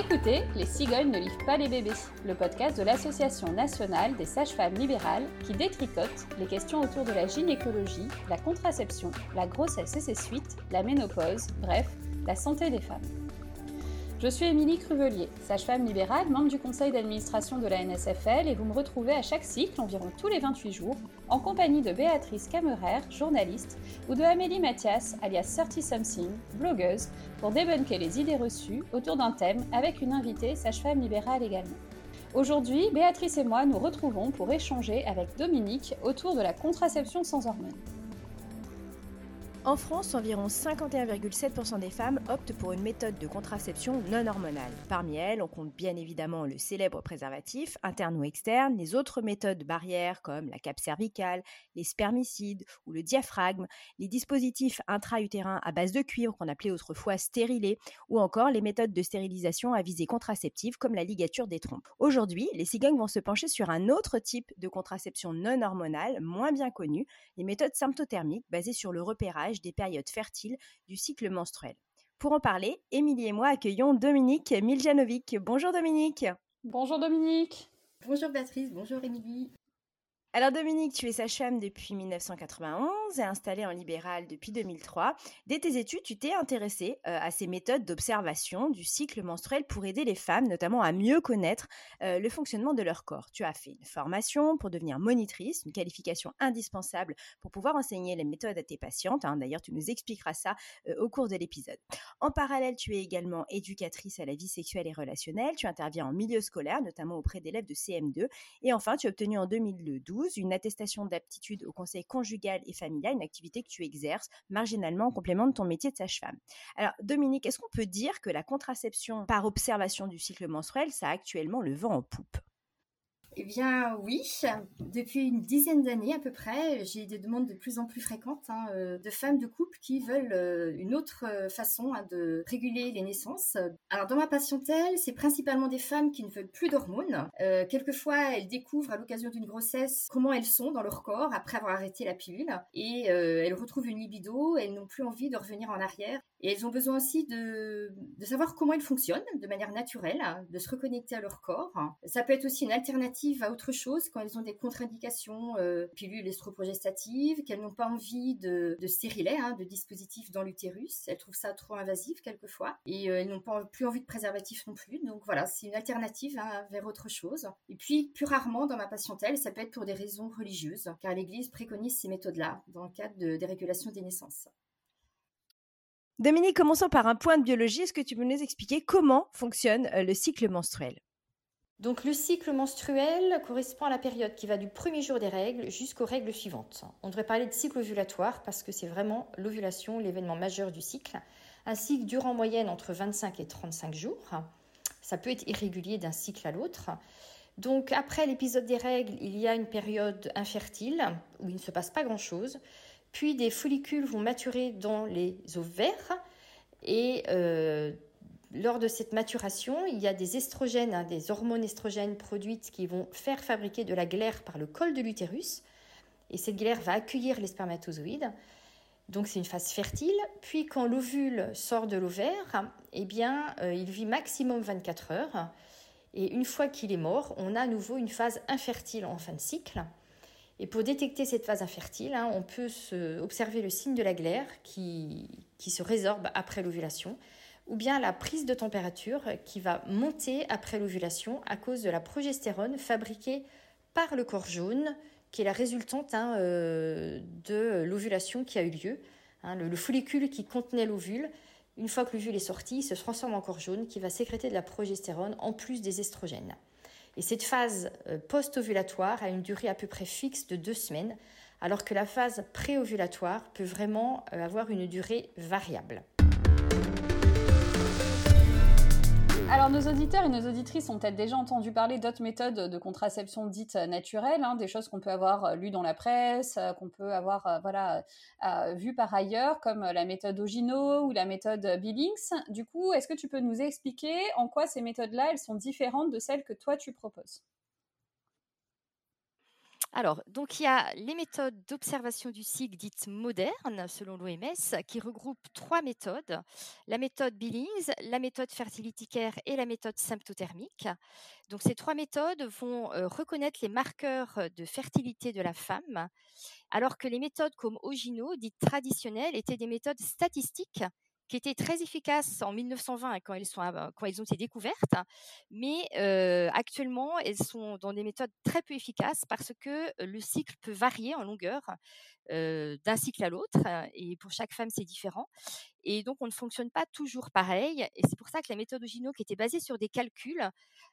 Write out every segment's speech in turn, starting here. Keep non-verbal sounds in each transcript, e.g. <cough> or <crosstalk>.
écoutez Les cigognes ne livrent pas les bébés, le podcast de l'Association nationale des sages-femmes libérales qui détricote les questions autour de la gynécologie, la contraception, la grossesse et ses suites, la ménopause, bref, la santé des femmes. Je suis Émilie Cruvelier, sage-femme libérale, membre du conseil d'administration de la NSFL et vous me retrouvez à chaque cycle, environ tous les 28 jours, en compagnie de Béatrice Camerer, journaliste, ou de Amélie Mathias, alias 30 Something, blogueuse, pour débunker les idées reçues autour d'un thème avec une invitée sage-femme libérale également. Aujourd'hui, Béatrice et moi nous retrouvons pour échanger avec Dominique autour de la contraception sans hormones. En France, environ 51,7% des femmes optent pour une méthode de contraception non hormonale. Parmi elles, on compte bien évidemment le célèbre préservatif, interne ou externe, les autres méthodes barrières comme la cape cervicale, les spermicides ou le diaphragme, les dispositifs intra-utérins à base de cuivre qu'on appelait autrefois stérilés, ou encore les méthodes de stérilisation à visée contraceptive comme la ligature des trompes. Aujourd'hui, les cigognes vont se pencher sur un autre type de contraception non hormonale, moins bien connu, les méthodes symptothermiques basées sur le repérage des périodes fertiles du cycle menstruel. Pour en parler, Émilie et moi accueillons Dominique Miljanovic. Bonjour Dominique. Bonjour Dominique. Bonjour Béatrice, bonjour Émilie. Alors Dominique, tu es sage-femme depuis 1991 et installée en libéral depuis 2003. Dès tes études, tu t'es intéressée euh, à ces méthodes d'observation du cycle menstruel pour aider les femmes, notamment à mieux connaître euh, le fonctionnement de leur corps. Tu as fait une formation pour devenir monitrice, une qualification indispensable pour pouvoir enseigner les méthodes à tes patientes. Hein. D'ailleurs, tu nous expliqueras ça euh, au cours de l'épisode. En parallèle, tu es également éducatrice à la vie sexuelle et relationnelle. Tu interviens en milieu scolaire, notamment auprès d'élèves de CM2. Et enfin, tu as obtenu en 2012 une attestation d'aptitude au conseil conjugal et familial, une activité que tu exerces marginalement en complément de ton métier de sage-femme. Alors, Dominique, est-ce qu'on peut dire que la contraception par observation du cycle menstruel, ça a actuellement le vent en poupe? Eh bien oui, depuis une dizaine d'années à peu près, j'ai des demandes de plus en plus fréquentes hein, euh, de femmes de couple qui veulent euh, une autre euh, façon hein, de réguler les naissances. Alors dans ma patientèle, c'est principalement des femmes qui ne veulent plus d'hormones. quelquefois, elles découvrent à l'occasion d'une grossesse comment elles sont dans leur corps après avoir arrêté la pilule et elles retrouvent une libido, elles n'ont plus envie de revenir en arrière et elles ont besoin aussi de, savoir comment elles fonctionnent de manière naturelle, hein, de se reconnecter à leur corps. Ça peut être aussi une alternative à autre chose quand elles ont des contre-indications, euh, pilules estroprogestatives, qu'elles n'ont pas envie de, de stérilet, hein, de dispositifs dans l'utérus. Elles trouvent ça trop invasif quelquefois. Et euh, elles n'ont pas plus envie de préservatif non plus. Donc voilà, c'est une alternative hein, vers autre chose. Et puis, plus rarement dans ma patientèle, ça peut être pour des raisons religieuses, car l'Église préconise ces méthodes-là dans le cadre de dérégulation des naissances. Dominique, commençons par un point de biologie. Est-ce que tu peux nous expliquer comment fonctionne euh, le cycle menstruel? Donc le cycle menstruel correspond à la période qui va du premier jour des règles jusqu'aux règles suivantes. On devrait parler de cycle ovulatoire parce que c'est vraiment l'ovulation, l'événement majeur du cycle. Un cycle dure en moyenne entre 25 et 35 jours. Ça peut être irrégulier d'un cycle à l'autre. Donc après l'épisode des règles, il y a une période infertile où il ne se passe pas grand-chose. Puis des follicules vont maturer dans les ovaires et euh, lors de cette maturation, il y a des estrogènes, hein, des hormones estrogènes produites qui vont faire fabriquer de la glaire par le col de l'utérus. Et cette glaire va accueillir les spermatozoïdes. Donc c'est une phase fertile. Puis quand l'ovule sort de l'ovaire, eh bien, euh, il vit maximum 24 heures. Et une fois qu'il est mort, on a à nouveau une phase infertile en fin de cycle. Et pour détecter cette phase infertile, hein, on peut observer le signe de la glaire qui, se résorbe après l'ovulation, ou bien la prise de température qui va monter après l'ovulation à cause de la progestérone fabriquée par le corps jaune, qui est la résultante hein, euh, de l'ovulation qui a eu lieu. Hein, le, le, follicule qui contenait l'ovule, une fois que l'ovule est sorti, se transforme en corps jaune qui va sécréter de la progestérone en plus des estrogènes. Et cette phase euh, post-ovulatoire a une durée à peu près fixe de deux semaines, alors que la phase pré-ovulatoire peut vraiment euh, avoir une durée variable. Alors, nos auditeurs et nos auditrices ont peut-être déjà entendu parler d'autres méthodes de contraception dites naturelles, hein, des choses qu'on peut avoir euh, lues dans la presse, euh, qu'on peut avoir euh, voilà vues par ailleurs, comme la méthode Ogino ou la méthode Billings. Du coup, est-ce que tu peux nous expliquer en quoi ces méthodes-là, elles sont différentes de celles que toi tu proposes? Alors, donc il y a les méthodes d'observation du cycle dites modernes, selon l'OMS, qui regroupent trois méthodes la méthode Billings, la méthode fertility care et la méthode symptothermique. Donc, ces trois méthodes vont euh, reconnaître les marqueurs de fertilité de la femme, alors que les méthodes comme Ogino, dites traditionnelles, étaient des méthodes statistiques qui étaient très efficaces en 1920 quand elles, sont, quand elles ont été découvertes, mais euh, actuellement, elles sont dans des méthodes très peu efficaces parce que le cycle peut varier en longueur d'un cycle à l'autre, et pour chaque femme, c'est différent. Et donc, on ne fonctionne pas toujours pareil, et c'est pour ça que la méthode Ogino, qui était basée sur des calculs,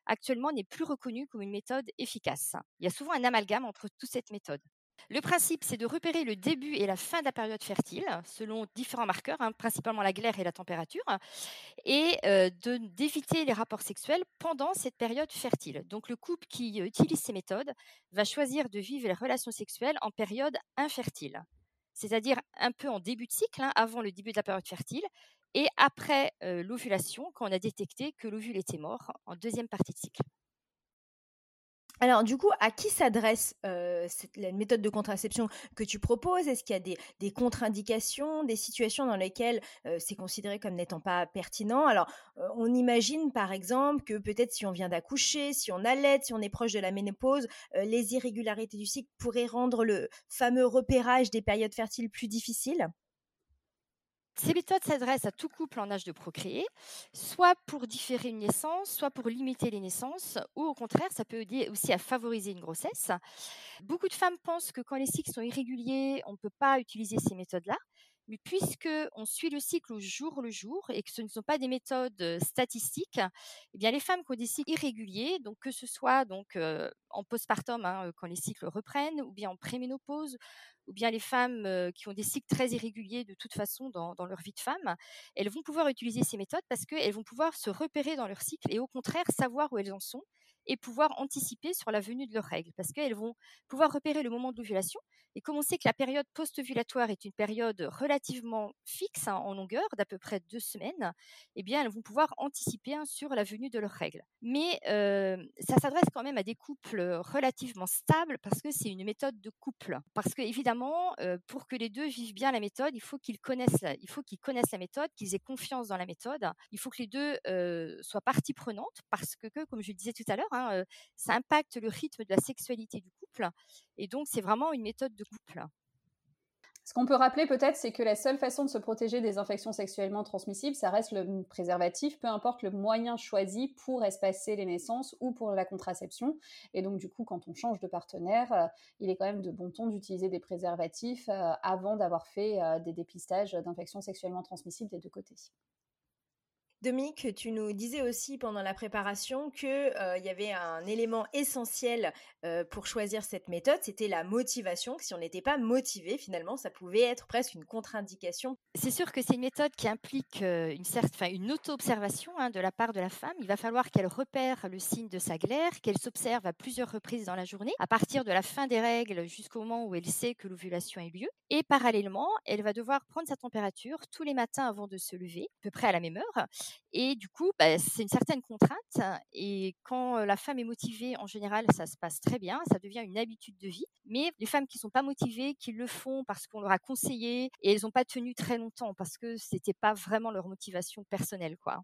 actuellement n'est plus reconnue comme une méthode efficace. Il y a souvent un amalgame entre toutes cette méthode. Le principe, c'est de repérer le début et la fin de la période fertile selon différents marqueurs, hein, principalement la glaire et la température, et euh, d'éviter les rapports sexuels pendant cette période fertile. Donc le couple qui utilise ces méthodes va choisir de vivre les relations sexuelles en période infertile, c'est-à-dire un peu en début de cycle, hein, avant le début de la période fertile, et après euh, l'ovulation, quand on a détecté que l'ovule était mort en deuxième partie de cycle. Alors, du coup, à qui s'adresse la méthode de contraception que tu proposes? Est-ce qu'il y a des, contre-indications, des situations dans lesquelles c'est considéré comme n'étant pas pertinent? Alors, on imagine par exemple que peut-être si on vient d'accoucher, si on allait, si on est proche de la ménopause, les irrégularités du cycle pourraient rendre le fameux repérage des périodes fertiles plus difficile ces méthodes s'adressent à tout couple en âge de procréer, soit pour différer une naissance, soit pour limiter les naissances, ou au contraire, ça peut aider aussi à favoriser une grossesse. Beaucoup de femmes pensent que quand les cycles sont irréguliers, on ne peut pas utiliser ces méthodes-là. Mais puisque on suit le cycle au jour le jour et que ce ne sont pas des méthodes statistiques, eh bien les femmes qui ont des cycles irréguliers, donc que ce soit donc en postpartum hein, quand les cycles reprennent, ou bien en préménopause, ou bien les femmes qui ont des cycles très irréguliers de toute façon dans, leur vie de femme, elles vont pouvoir utiliser ces méthodes parce qu'elles vont pouvoir se repérer dans leur cycle et au contraire savoir où elles en sont et pouvoir anticiper sur la venue de leurs règles parce qu'elles vont pouvoir repérer le moment de l'ovulation. Et comme on sait que la période post-ovulatoire est une période relativement fixe hein, en longueur, d'à peu près deux semaines, eh bien, elles vont pouvoir anticiper hein, sur la venue de leurs règles. Mais ça s'adresse quand même à des couples relativement stables parce que c'est une méthode de couple. Parce que évidemment, pour que les deux vivent bien la méthode, il faut qu'ils connaissent, la, méthode, qu'ils aient confiance dans la méthode. Il faut que les deux soient partie prenante parce que, comme je le disais tout à l'heure, Hein, ça impacte le rythme de la sexualité du couple. Et donc, c'est vraiment une méthode de couple. Ce qu'on peut rappeler peut-être, c'est que la seule façon de se protéger des infections sexuellement transmissibles, ça reste le préservatif, peu importe le moyen choisi pour espacer les naissances ou pour la contraception. Et donc, du coup, quand on change de partenaire, il est quand même de bon ton d'utiliser des préservatifs avant d'avoir fait des dépistages d'infections sexuellement transmissibles des deux côtés. Dominique, tu nous disais aussi pendant la préparation qu'il euh, y avait un élément essentiel euh, pour choisir cette méthode, c'était la motivation. si on n'était pas motivé, finalement, ça pouvait être presque une contre-indication. C'est sûr que c'est une méthode qui implique euh, une auto-observation hein, de la part de la femme. Il va falloir qu'elle repère le signe de sa glaire, qu'elle s'observe à plusieurs reprises dans la journée, à partir de la fin des règles jusqu'au moment où elle sait que l'ovulation a eu lieu. Et parallèlement, elle va devoir prendre sa température tous les matins avant de se lever, à peu près à la même heure et du coup, bah, c'est une certaine contrainte. Et quand la femme est motivée, en général, ça se passe très bien. Ça devient une habitude de vie. Mais les femmes qui ne sont pas motivées, qui le font parce qu'on leur a conseillé et elles n'ont pas tenu très longtemps parce que c'était pas vraiment leur motivation personnelle, quoi.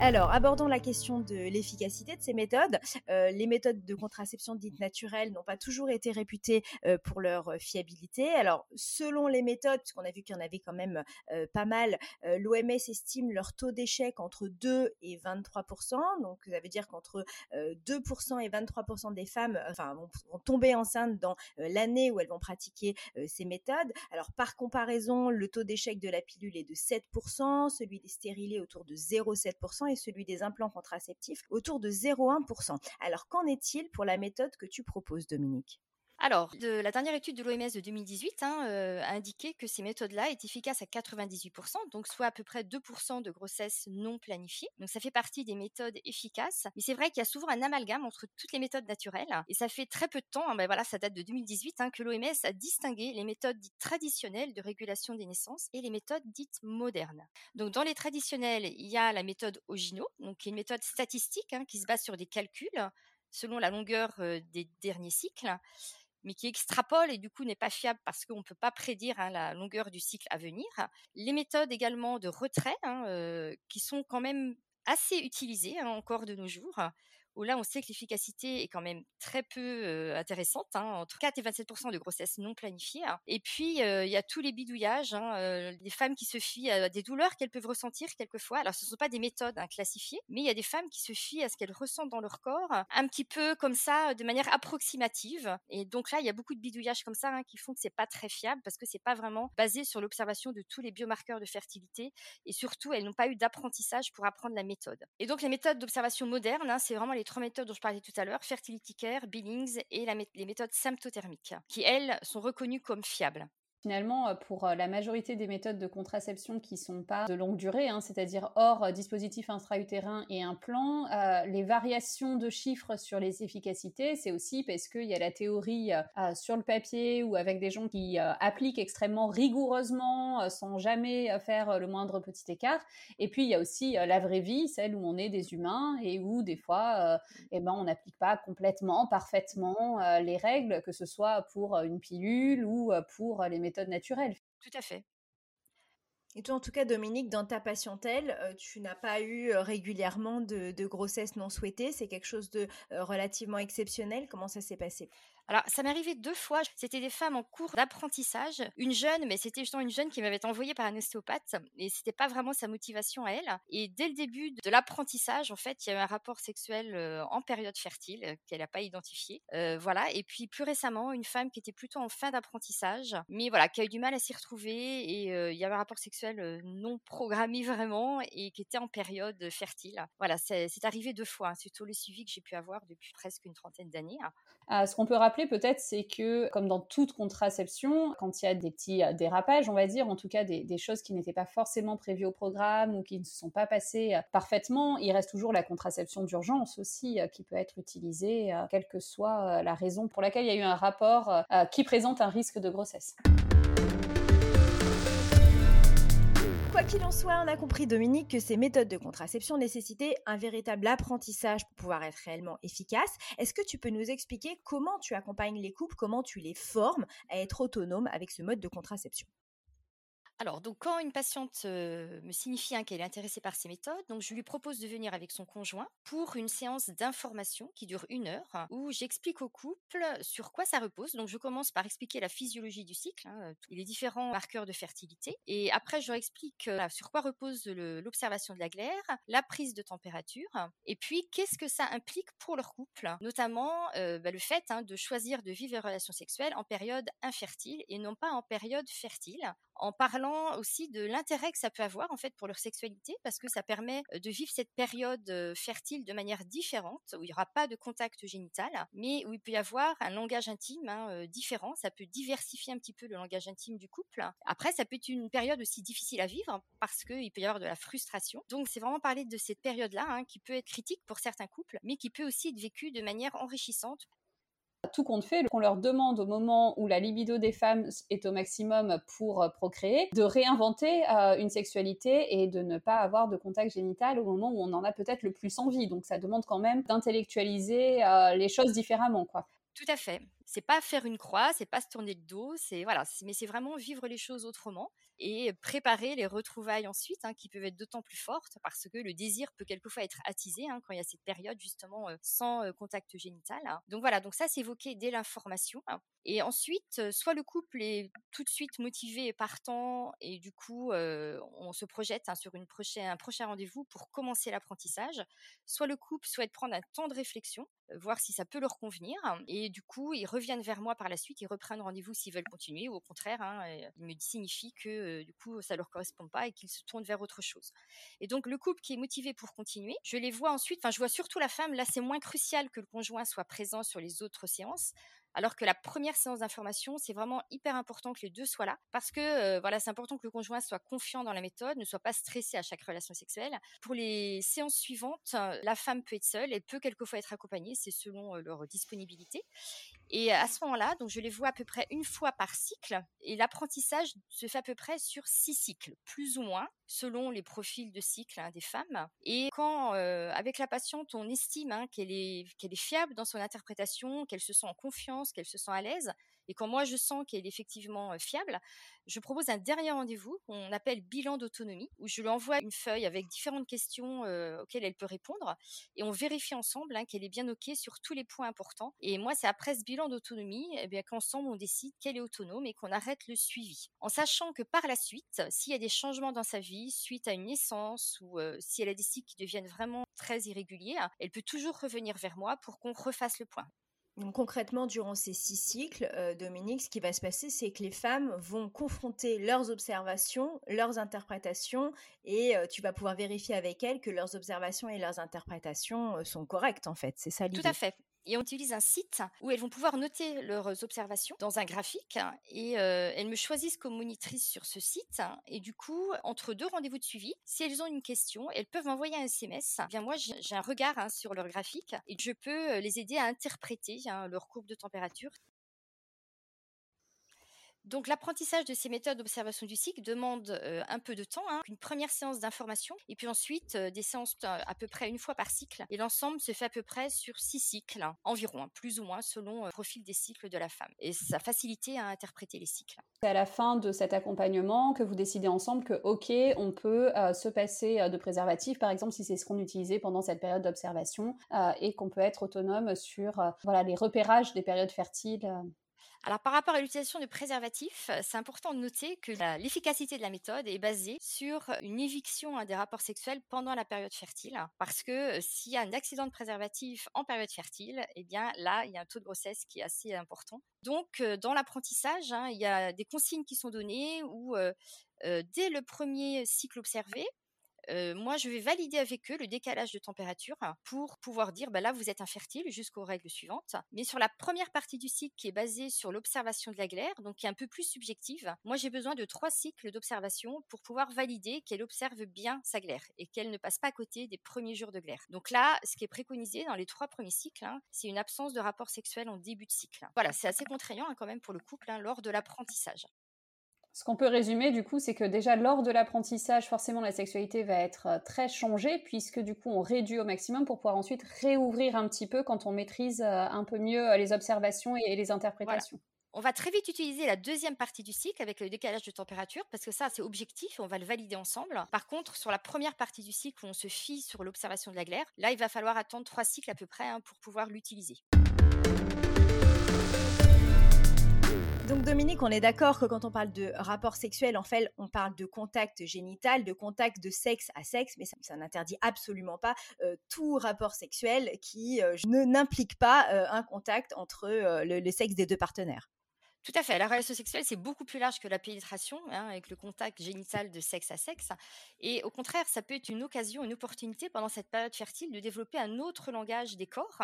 Alors, abordons la question de l'efficacité de ces méthodes. Euh, les méthodes de contraception dites naturelles n'ont pas toujours été réputées euh, pour leur fiabilité. Alors, selon les méthodes, puisqu'on a vu qu'il y en avait quand même euh, pas mal, l'OMS estime leur taux d'échec entre 2 et 23% Donc, ça veut dire qu'entre 2% et 23% des femmes enfin, vont, vont, tomber enceintes dans l'année où elles vont pratiquer ces méthodes. Alors, par comparaison, le taux d'échec de la pilule est de 7% celui des stérilés autour de 0,7 et celui des implants contraceptifs autour de 0,1%. Alors qu'en est-il pour la méthode que tu proposes, Dominique? Alors, la dernière étude de l'OMS de 2018 hein, euh, a indiqué que ces méthodes-là est efficaces à 98%, donc soit à peu près 2% de grossesse non planifiée. Donc ça fait partie des méthodes efficaces. Mais c'est vrai qu'il y a souvent un amalgame entre toutes les méthodes naturelles. Et ça fait très peu de temps, hein, ben voilà, ça date de 2018, hein, que l'OMS a distingué les méthodes dites traditionnelles de régulation des naissances et les méthodes dites modernes. Donc dans les traditionnelles, il y a la méthode Ogino, donc qui est une méthode statistique qui se base sur des calculs selon la longueur des derniers cycles mais qui extrapole et du coup n'est pas fiable parce qu'on ne peut pas prédire hein, la longueur du cycle à venir. Les méthodes également de retrait, hein, qui sont quand même assez utilisées hein, encore de nos jours, où là, on sait que l'efficacité est quand même très peu intéressante, hein, entre 4 et 27 de grossesse non planifiée. Hein. Et puis, il y a tous les bidouillages, hein, des femmes qui se fient à des douleurs qu'elles peuvent ressentir quelquefois. Alors, ce ne sont pas des méthodes classifiées, mais il y a des femmes qui se fient à ce qu'elles ressentent dans leur corps, un petit peu comme ça, de manière approximative. Et donc là, il y a beaucoup de bidouillages comme ça qui font que c'est pas très fiable parce que c'est pas vraiment basé sur l'observation de tous les biomarqueurs de fertilité et surtout, elles n'ont pas eu d'apprentissage pour apprendre la méthode. Et donc, les méthodes d'observation modernes, c'est vraiment les trois méthodes dont je parlais tout à l'heure, Fertility Care, Billings et les méthodes symptothermiques, qui elles sont reconnues comme fiables. Finalement, euh, pour euh, la majorité des méthodes de contraception qui ne sont pas de longue durée, hein, c'est-à-dire hors euh, dispositif intra-utérin et implant, les variations de chiffres sur les efficacités, c'est aussi parce qu'il y a la théorie sur le papier ou avec des gens qui appliquent extrêmement rigoureusement sans jamais faire le moindre petit écart. Et puis, il y a aussi la vraie vie, celle où on est des humains et où des fois, eh ben, on n'applique pas complètement, parfaitement les règles, que ce soit pour une pilule ou pour les méthodes méthode naturelle. Tout à fait. Et toi, en tout cas, Dominique, dans ta patientèle, euh, tu n'as pas eu euh, régulièrement de, grossesse non souhaitée? C'est quelque chose de euh, relativement exceptionnel? Comment ça s'est passé? Alors, ça m'est arrivé deux fois. C'était des femmes en cours d'apprentissage. Une jeune, mais c'était justement une jeune qui m'avait envoyée par un ostéopathe. Et c'était pas vraiment sa motivation à elle. Et dès le début de l'apprentissage, en fait, il y a eu un rapport sexuel en période fertile qu'elle n'a pas identifié. Voilà. Et puis, plus récemment, une femme qui était plutôt en fin d'apprentissage, mais voilà, qui a eu du mal à s'y retrouver. Et il y avait un rapport sexuel non programmé vraiment et qui était en période fertile. Voilà, c'est arrivé deux fois. Hein. C'est tout le suivi que j'ai pu avoir depuis presque une trentaine d'années. Ah, ce qu'on peut rappeler peut-être, c'est que, comme dans toute contraception, quand il y a des petits euh, dérapages, on va dire, en tout cas des, choses qui n'étaient pas forcément prévues au programme ou qui ne se sont pas passées euh, parfaitement, il reste toujours la contraception d'urgence aussi euh, qui peut être utilisée, quelle que soit la raison pour laquelle il y a eu un rapport qui présente un risque de grossesse. Quoi qu'il en soit, on a compris, Dominique, que ces méthodes de contraception nécessitaient un véritable apprentissage pour pouvoir être réellement efficaces. Est-ce que tu peux nous expliquer comment tu accompagnes les couples, comment tu les formes à être autonomes avec ce mode de contraception? Alors, donc, quand une patiente me signifie hein, qu'elle est intéressée par ces méthodes, donc je lui propose de venir avec son conjoint pour une séance d'information qui dure une heure, où j'explique au couple sur quoi ça repose. Donc, je commence par expliquer la physiologie du cycle, hein, les différents marqueurs de fertilité, et après, je leur explique sur quoi repose l'observation de la glaire, la prise de température, et puis qu'est-ce que ça implique pour leur couple, notamment bah, le fait hein, de choisir de vivre une relation sexuelle en période infertile et non pas en période fertile, en parlant aussi de l'intérêt que ça peut avoir en fait pour leur sexualité parce que ça permet de vivre cette période fertile de manière différente où il n'y aura pas de contact génital mais où il peut y avoir un langage intime hein, différent. Ça peut diversifier un petit peu le langage intime du couple. Après ça peut être une période aussi difficile à vivre parce qu'il peut y avoir de la frustration. Donc c'est vraiment parler de cette période là hein, qui peut être critique pour certains couples mais qui peut aussi être vécue de manière enrichissante tout compte fait, qu'on leur demande au moment où la libido des femmes est au maximum pour euh, procréer, de réinventer euh, une sexualité et de ne pas avoir de contact génital au moment où on en a peut-être le plus envie. Donc ça demande quand même d'intellectualiser euh, les choses différemment, quoi. Tout à fait. C'est pas faire une croix, c'est pas se tourner le dos, c'est voilà, mais c'est vraiment vivre les choses autrement et préparer les retrouvailles ensuite, hein, qui peuvent être d'autant plus fortes parce que le désir peut quelquefois être attisé hein, quand il y a cette période justement sans contact génital. Hein. Donc voilà, donc ça c'est évoqué dès l'information. Et ensuite, soit le couple est tout de suite motivé et partant, et du coup on se projette sur une prochaine, un prochain rendez-vous pour commencer l'apprentissage, soit le couple souhaite prendre un temps de réflexion, voir si ça peut leur convenir, et du coup ils reviennent vers moi par la suite, ils reprennent rendez-vous s'ils veulent continuer, ou au contraire, ils me signifient que du coup ça leur correspond pas et qu'ils se tournent vers autre chose. Et donc le couple qui est motivé pour continuer, je les vois ensuite, enfin je vois surtout la femme, là c'est moins crucial que le conjoint soit présent sur les autres séances, alors que la première séance d'information, c'est vraiment hyper important que les deux soient là, parce que euh, voilà, c'est important que le conjoint soit confiant dans la méthode, ne soit pas stressé à chaque relation sexuelle. Pour les séances suivantes, la femme peut être seule, elle peut quelquefois être accompagnée, c'est selon euh, leur disponibilité. Et à ce moment-là, donc je les vois à peu près une fois par cycle. Et l'apprentissage se fait à peu près sur six cycles, plus ou moins, selon les profils de cycle hein, des femmes. Et quand, euh, avec la patiente, on estime hein, qu'elle est, qu'elle est fiable dans son interprétation, qu'elle se sent en confiance, qu'elle se sent à l'aise, et quand moi je sens qu'elle est effectivement fiable, je propose un dernier rendez-vous qu'on appelle bilan d'autonomie, où je lui envoie une feuille avec différentes questions auxquelles elle peut répondre, et on vérifie ensemble hein, qu'elle est bien ok sur tous les points importants. Et moi, c'est après ce bilan d'autonomie, eh bien qu'ensemble on décide qu'elle est autonome et qu'on arrête le suivi, en sachant que par la suite, s'il y a des changements dans sa vie suite à une naissance ou si elle a des cycles qui deviennent vraiment très irréguliers, elle peut toujours revenir vers moi pour qu'on refasse le point. Donc concrètement, durant ces six cycles, euh, Dominique, ce qui va se passer, c'est que les femmes vont confronter leurs observations, leurs interprétations, et euh, tu vas pouvoir vérifier avec elles que leurs observations et leurs interprétations euh, sont correctes, en fait. C'est ça l'idée. Tout à fait et on utilise un site où elles vont pouvoir noter leurs observations dans un graphique et euh, elles me choisissent comme monitrice sur ce site et du coup entre deux rendez-vous de suivi si elles ont une question elles peuvent m'envoyer un SMS eh bien moi j'ai un regard hein, sur leur graphique et je peux euh, les aider à interpréter hein, leur courbe de température donc l'apprentissage de ces méthodes d'observation du cycle demande un peu de temps, hein, une première séance d'information et puis ensuite des séances à peu près une fois par cycle. Et l'ensemble se fait à peu près sur six cycles environ, hein, plus ou moins selon le profil des cycles de la femme. Et ça facilite à interpréter les cycles. C'est à la fin de cet accompagnement que vous décidez ensemble que ok, on peut se passer de préservatif, par exemple si c'est ce qu'on utilisait pendant cette période d'observation, et qu'on peut être autonome sur voilà les repérages des périodes fertiles. Alors par rapport à l'utilisation de préservatifs, c'est important de noter que l'efficacité de la méthode est basée sur une éviction hein, des rapports sexuels pendant la période fertile, parce que s'il y a un accident de préservatif en période fertile, eh bien là, il y a un taux de grossesse qui est assez important. Donc dans l'apprentissage, hein, il y a des consignes qui sont données où dès le premier cycle observé, moi, je vais valider avec eux le décalage de température pour pouvoir dire, bah là, vous êtes infertile jusqu'aux règles suivantes. Mais sur la première partie du cycle qui est basée sur l'observation de la glaire, donc qui est un peu plus subjective, moi, j'ai besoin de trois cycles d'observation pour pouvoir valider qu'elle observe bien sa glaire et qu'elle ne passe pas à côté des premiers jours de glaire. Donc là, ce qui est préconisé dans les trois premiers cycles, hein, c'est une absence de rapport sexuel en début de cycle. Voilà, c'est assez contraignant hein, quand même pour le couple hein, lors de l'apprentissage. Ce qu'on peut résumer, du coup, c'est que déjà lors de l'apprentissage, forcément, la sexualité va être euh, très changée, puisque du coup, on réduit au maximum pour pouvoir ensuite réouvrir un petit peu quand on maîtrise euh, un peu mieux euh, les observations et les interprétations. On va très vite utiliser la deuxième partie du cycle avec le décalage de température parce que ça c'est objectif, on va le valider ensemble. Par contre, sur la première partie du cycle où on se fie sur l'observation de la glaire, là il va falloir attendre trois cycles à peu près hein, pour pouvoir l'utiliser. Donc Dominique, on est d'accord que quand on parle de rapport sexuel, en fait, on parle de contact génital, de contact de sexe à sexe, mais ça, n'interdit absolument pas euh, tout rapport sexuel qui euh, n'implique pas euh, un contact entre le, sexe des deux partenaires. Tout à fait. La relation sexuelle, c'est beaucoup plus large que la pénétration, hein, avec le contact génital de sexe à sexe. Et au contraire, ça peut être une occasion, une opportunité pendant cette période fertile de développer un autre langage des corps,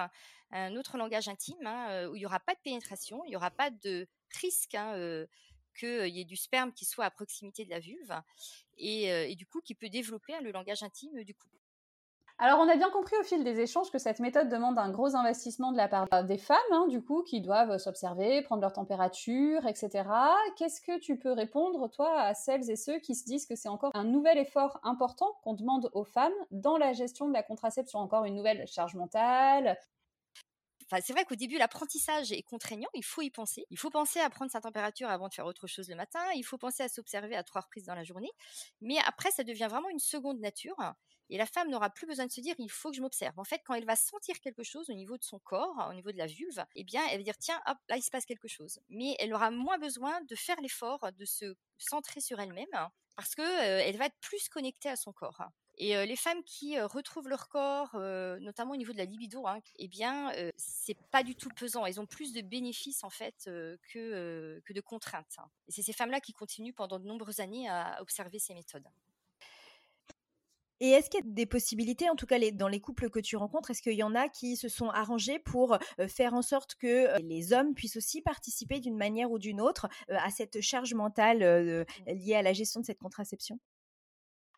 un autre langage intime, hein, où il n'y aura pas de pénétration, il n'y aura pas de risque hein, qu'il y ait du sperme qui soit à proximité de la vulve et, du coup qui peut développer le langage intime du couple. Alors, on a bien compris au fil des échanges que cette méthode demande un gros investissement de la part des femmes, hein, du coup, qui doivent s'observer, prendre leur température, etc. Qu'est-ce que tu peux répondre, toi, à celles et ceux qui se disent que c'est encore un nouvel effort important qu'on demande aux femmes dans la gestion de la contraception? Encore une nouvelle charge mentale, c'est vrai qu'au début, l'apprentissage est contraignant, il faut y penser. Il faut penser à prendre sa température avant de faire autre chose le matin, il faut penser à s'observer à trois reprises dans la journée. Mais après, ça devient vraiment une seconde nature. Et la femme n'aura plus besoin de se dire il faut que je m'observe. En fait, quand elle va sentir quelque chose au niveau de son corps, au niveau de la vulve, eh bien, elle va dire tiens, hop, là il se passe quelque chose. Mais elle aura moins besoin de faire l'effort de se centrer sur elle-même parce que elle va être plus connectée à son corps. Et les femmes qui retrouvent leur corps, notamment au niveau de la libido, hein, eh bien, c'est pas du tout pesant. Elles ont plus de bénéfices en fait que, que de contraintes. Hein. Et c'est ces femmes-là qui continuent pendant de nombreuses années à observer ces méthodes. Et est-ce qu'il y a des possibilités, en tout cas dans les couples que tu rencontres, est-ce qu'il y en a qui se sont arrangés pour faire en sorte que les hommes puissent aussi participer d'une manière ou d'une autre à cette charge mentale mmh. liée à la gestion de cette contraception?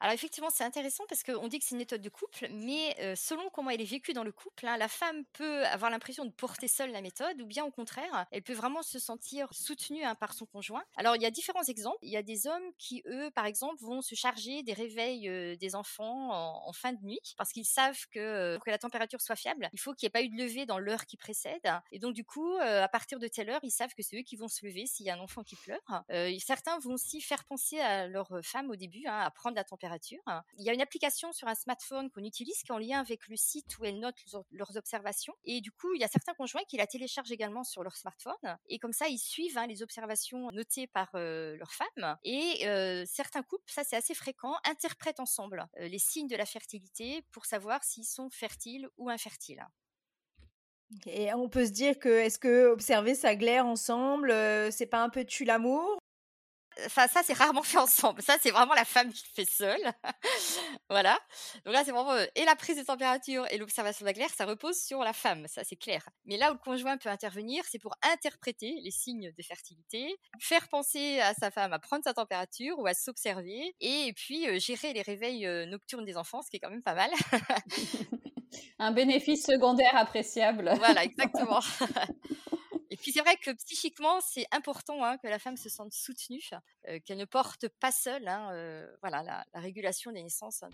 Alors effectivement, c'est intéressant parce qu'on dit que c'est une méthode de couple, mais selon comment elle est vécue dans le couple, hein, la femme peut avoir l'impression de porter seule la méthode, ou bien au contraire, elle peut vraiment se sentir soutenue hein, par son conjoint. Alors il y a différents exemples. Il y a des hommes qui, eux, par exemple, vont se charger des réveils des enfants en, fin de nuit, parce qu'ils savent que pour que la température soit fiable, il faut qu'il n'y ait pas eu de lever dans l'heure qui précède. Et donc du coup, à partir de telle heure, ils savent que c'est eux qui vont se lever s'il y a un enfant qui pleure. certains vont aussi faire penser à leur femme au début hein, à prendre la température il y a une application sur un smartphone qu'on utilise qui est en lien avec le site où elles notent leurs observations. Et du coup, il y a certains conjoints qui la téléchargent également sur leur smartphone. Et comme ça, ils suivent hein, les observations notées par euh, leur femme. Et euh, certains couples, ça c'est assez fréquent, interprètent ensemble euh, les signes de la fertilité pour savoir s'ils sont fertiles ou infertiles. Et on peut se dire que est-ce que observer sa glaire ensemble, c'est pas un peu tu l'amour? Enfin, ça, c'est rarement fait ensemble. Ça, c'est vraiment la femme qui le fait seule. <laughs> voilà. Donc là, c'est vraiment euh, et la prise de température et l'observation de la glaire, ça repose sur la femme. Ça, c'est clair. Mais là où le conjoint peut intervenir, c'est pour interpréter les signes de fertilité, faire penser à sa femme à prendre sa température ou à s'observer, et puis euh, gérer les réveils euh, nocturnes des enfants, ce qui est quand même pas mal. <laughs> Un bénéfice secondaire appréciable. voilà, <laughs> exactement. Et puis c'est vrai que psychiquement, c'est important hein, que la femme se sente soutenue, euh, qu'elle ne porte pas seule hein, euh, voilà, la, la, régulation des naissances. Hein,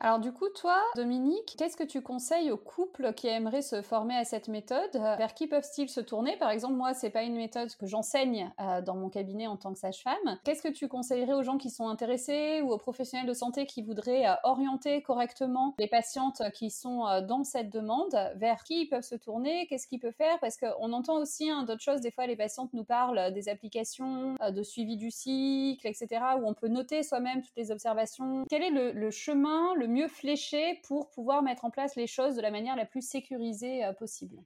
alors du coup, toi, Dominique, qu'est-ce que tu conseilles aux couples qui aimeraient se former à cette méthode? Vers qui peuvent-ils se tourner? Par exemple, moi, c'est pas une méthode que j'enseigne euh, dans mon cabinet en tant que sage-femme. Qu'est-ce que tu conseillerais aux gens qui sont intéressés ou aux professionnels de santé qui voudraient euh, orienter correctement les patientes qui sont euh, dans cette demande? Vers qui ils peuvent se tourner? Qu'est-ce qu'ils peuvent faire? Parce qu'on entend aussi hein, d'autres choses. Des fois, les patientes nous parlent des applications de suivi du cycle, etc., où on peut noter soi-même toutes les observations. Quel est le, chemin, mieux fléché pour pouvoir mettre en place les choses de la manière la plus sécurisée euh, possible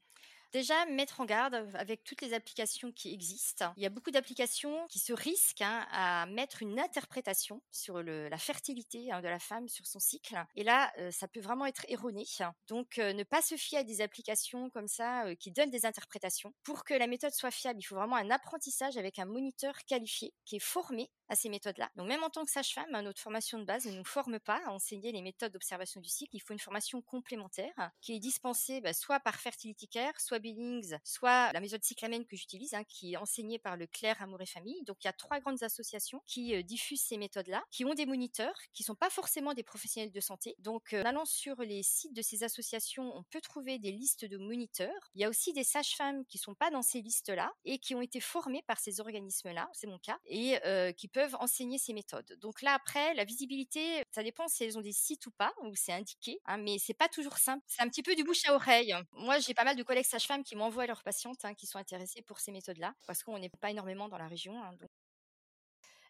Déjà, mettre en garde avec toutes les applications qui existent. Il y a beaucoup d'applications qui se risquent hein, à mettre une interprétation sur la fertilité hein, de la femme, sur son cycle. Et là, euh, ça peut vraiment être erroné. Donc, euh, ne pas se fier à des applications comme ça qui donnent des interprétations. Pour que la méthode soit fiable, il faut vraiment un apprentissage avec un moniteur qualifié qui est formé ces méthodes-là. Donc, même en tant que sage-femme, hein, notre formation de base ne nous forme pas à enseigner les méthodes d'observation du cycle. Il faut une formation complémentaire qui est dispensée bah, soit par Fertility Care, soit Billings, soit la méthode cyclamène que j'utilise, hein, qui est enseignée par le Claire Amour et Famille. Donc il y a trois grandes associations qui euh, diffusent ces méthodes-là, qui ont des moniteurs, qui sont pas forcément des professionnels de santé. Donc euh, en allant sur les sites de ces associations, on peut trouver des listes de moniteurs. Il y a aussi des sages-femmes qui sont pas dans ces listes-là et qui ont été formées par ces organismes-là, c'est mon cas, et euh, qui peuvent enseigner ces méthodes. Donc là après, la visibilité, ça dépend si elles ont des sites ou pas, ou c'est indiqué, hein, mais c'est pas toujours simple. C'est un petit peu du bouche à oreille. Moi, j'ai pas mal de collègues sages-femmes qui m'envoient leurs patientes hein, qui sont intéressées pour ces méthodes-là, parce qu'on n'est pas énormément dans la région. Hein,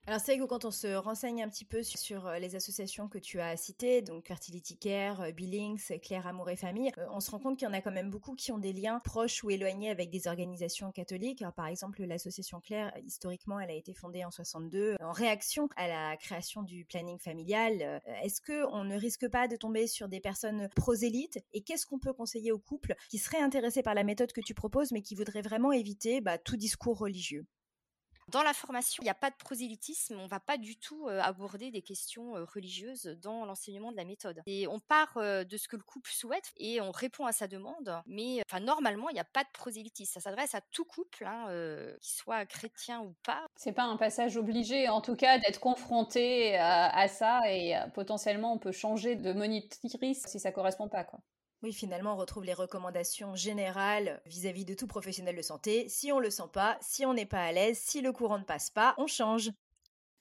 alors c'est vrai que quand on se renseigne un petit peu sur, euh, les associations que tu as citées, donc Fertility euh, Billings, Claire Amour et Famille, euh, on se rend compte qu'il y en a quand même beaucoup qui ont des liens proches ou éloignés avec des organisations catholiques. par exemple, l'association Claire, historiquement, elle a été fondée en 62 en réaction à la création du planning familial. Est-ce que on ne risque pas de tomber sur des personnes prosélytes? Et qu'est-ce qu'on peut conseiller aux couples qui seraient intéressés par la méthode que tu proposes, mais qui voudraient vraiment éviter bah, tout discours religieux? Dans la formation, il n'y a pas de prosélytisme, on ne va pas du tout aborder des questions religieuses dans l'enseignement de la méthode. Et on part de ce que le couple souhaite et on répond à sa demande, mais normalement, il n'y a pas de prosélytisme. Ça s'adresse à tout couple, hein, qu'il soit chrétien ou pas. C'est pas un passage obligé, en tout cas, d'être confronté à, ça et potentiellement on peut changer de monitrice si ça correspond pas. Oui, finalement, on retrouve les recommandations générales vis-à-vis de tout professionnel de santé. Si on le sent pas, si on n'est pas à l'aise, si le courant ne passe pas, on change.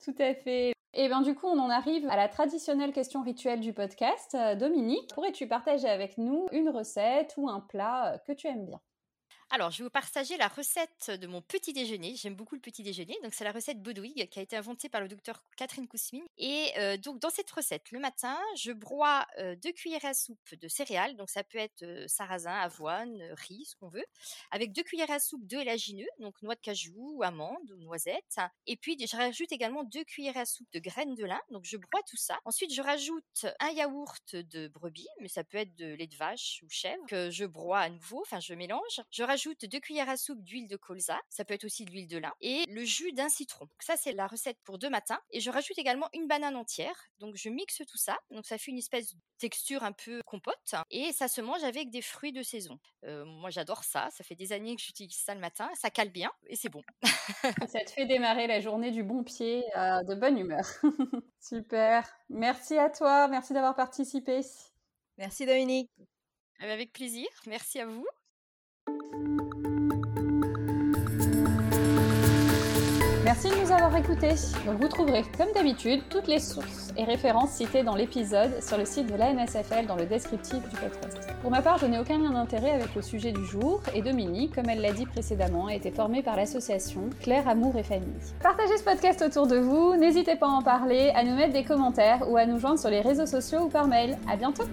Tout à fait. Et eh bien du coup, on en arrive à la traditionnelle question rituelle du podcast. Euh, Dominique, pourrais-tu partager avec nous une recette ou un plat euh, que tu aimes bien? Alors, je vais vous partager la recette de mon petit déjeuner. J'aime beaucoup le petit déjeuner. Donc, c'est la recette Bodwig qui a été inventée par le docteur Catherine Kousmine. Et donc, dans cette recette, le matin, je broie deux cuillères à soupe de céréales. Donc, ça peut être sarrasin, avoine, riz, ce qu'on veut. Avec deux cuillères à soupe d'élagineux, donc noix de cajou, amandes ou noisettes. Et puis, je rajoute également deux cuillères à soupe de graines de lin. Donc, je broie tout ça. Ensuite, je rajoute un yaourt de brebis, mais ça peut être de lait de vache ou chèvre, que je broie à nouveau. Enfin, je mélange. Je rajoute rajoute deux cuillères à soupe d'huile de colza, ça peut être aussi de l'huile de lin, et le jus d'un citron. ça, c'est la recette pour deux matins. Et je rajoute également une banane entière. Donc, je mixe tout ça. Donc, ça fait une espèce de texture un peu compote. Et ça se mange avec des fruits de saison. Euh, moi, j'adore ça. Ça fait des années que j'utilise ça le matin. Ça cale bien et c'est bon. ça te fait démarrer la journée du bon pied, euh, de bonne humeur. <laughs> Super. Merci à toi. Merci d'avoir participé. Merci Dominique. Avec plaisir. Merci à vous. Merci de nous avoir écoutés. vous trouverez, comme d'habitude, toutes les sources et références citées dans l'épisode sur le site de l'ANSFL dans le descriptif du podcast. Pour ma part, je n'ai aucun lien d'intérêt avec le sujet du jour et Dominique, comme elle l'a dit précédemment, a été formée par l'association Claire Amour et Famille. Partagez ce podcast autour de vous, n'hésitez pas à en parler, à nous mettre des commentaires ou à nous joindre sur les réseaux sociaux ou par mail. À bientôt!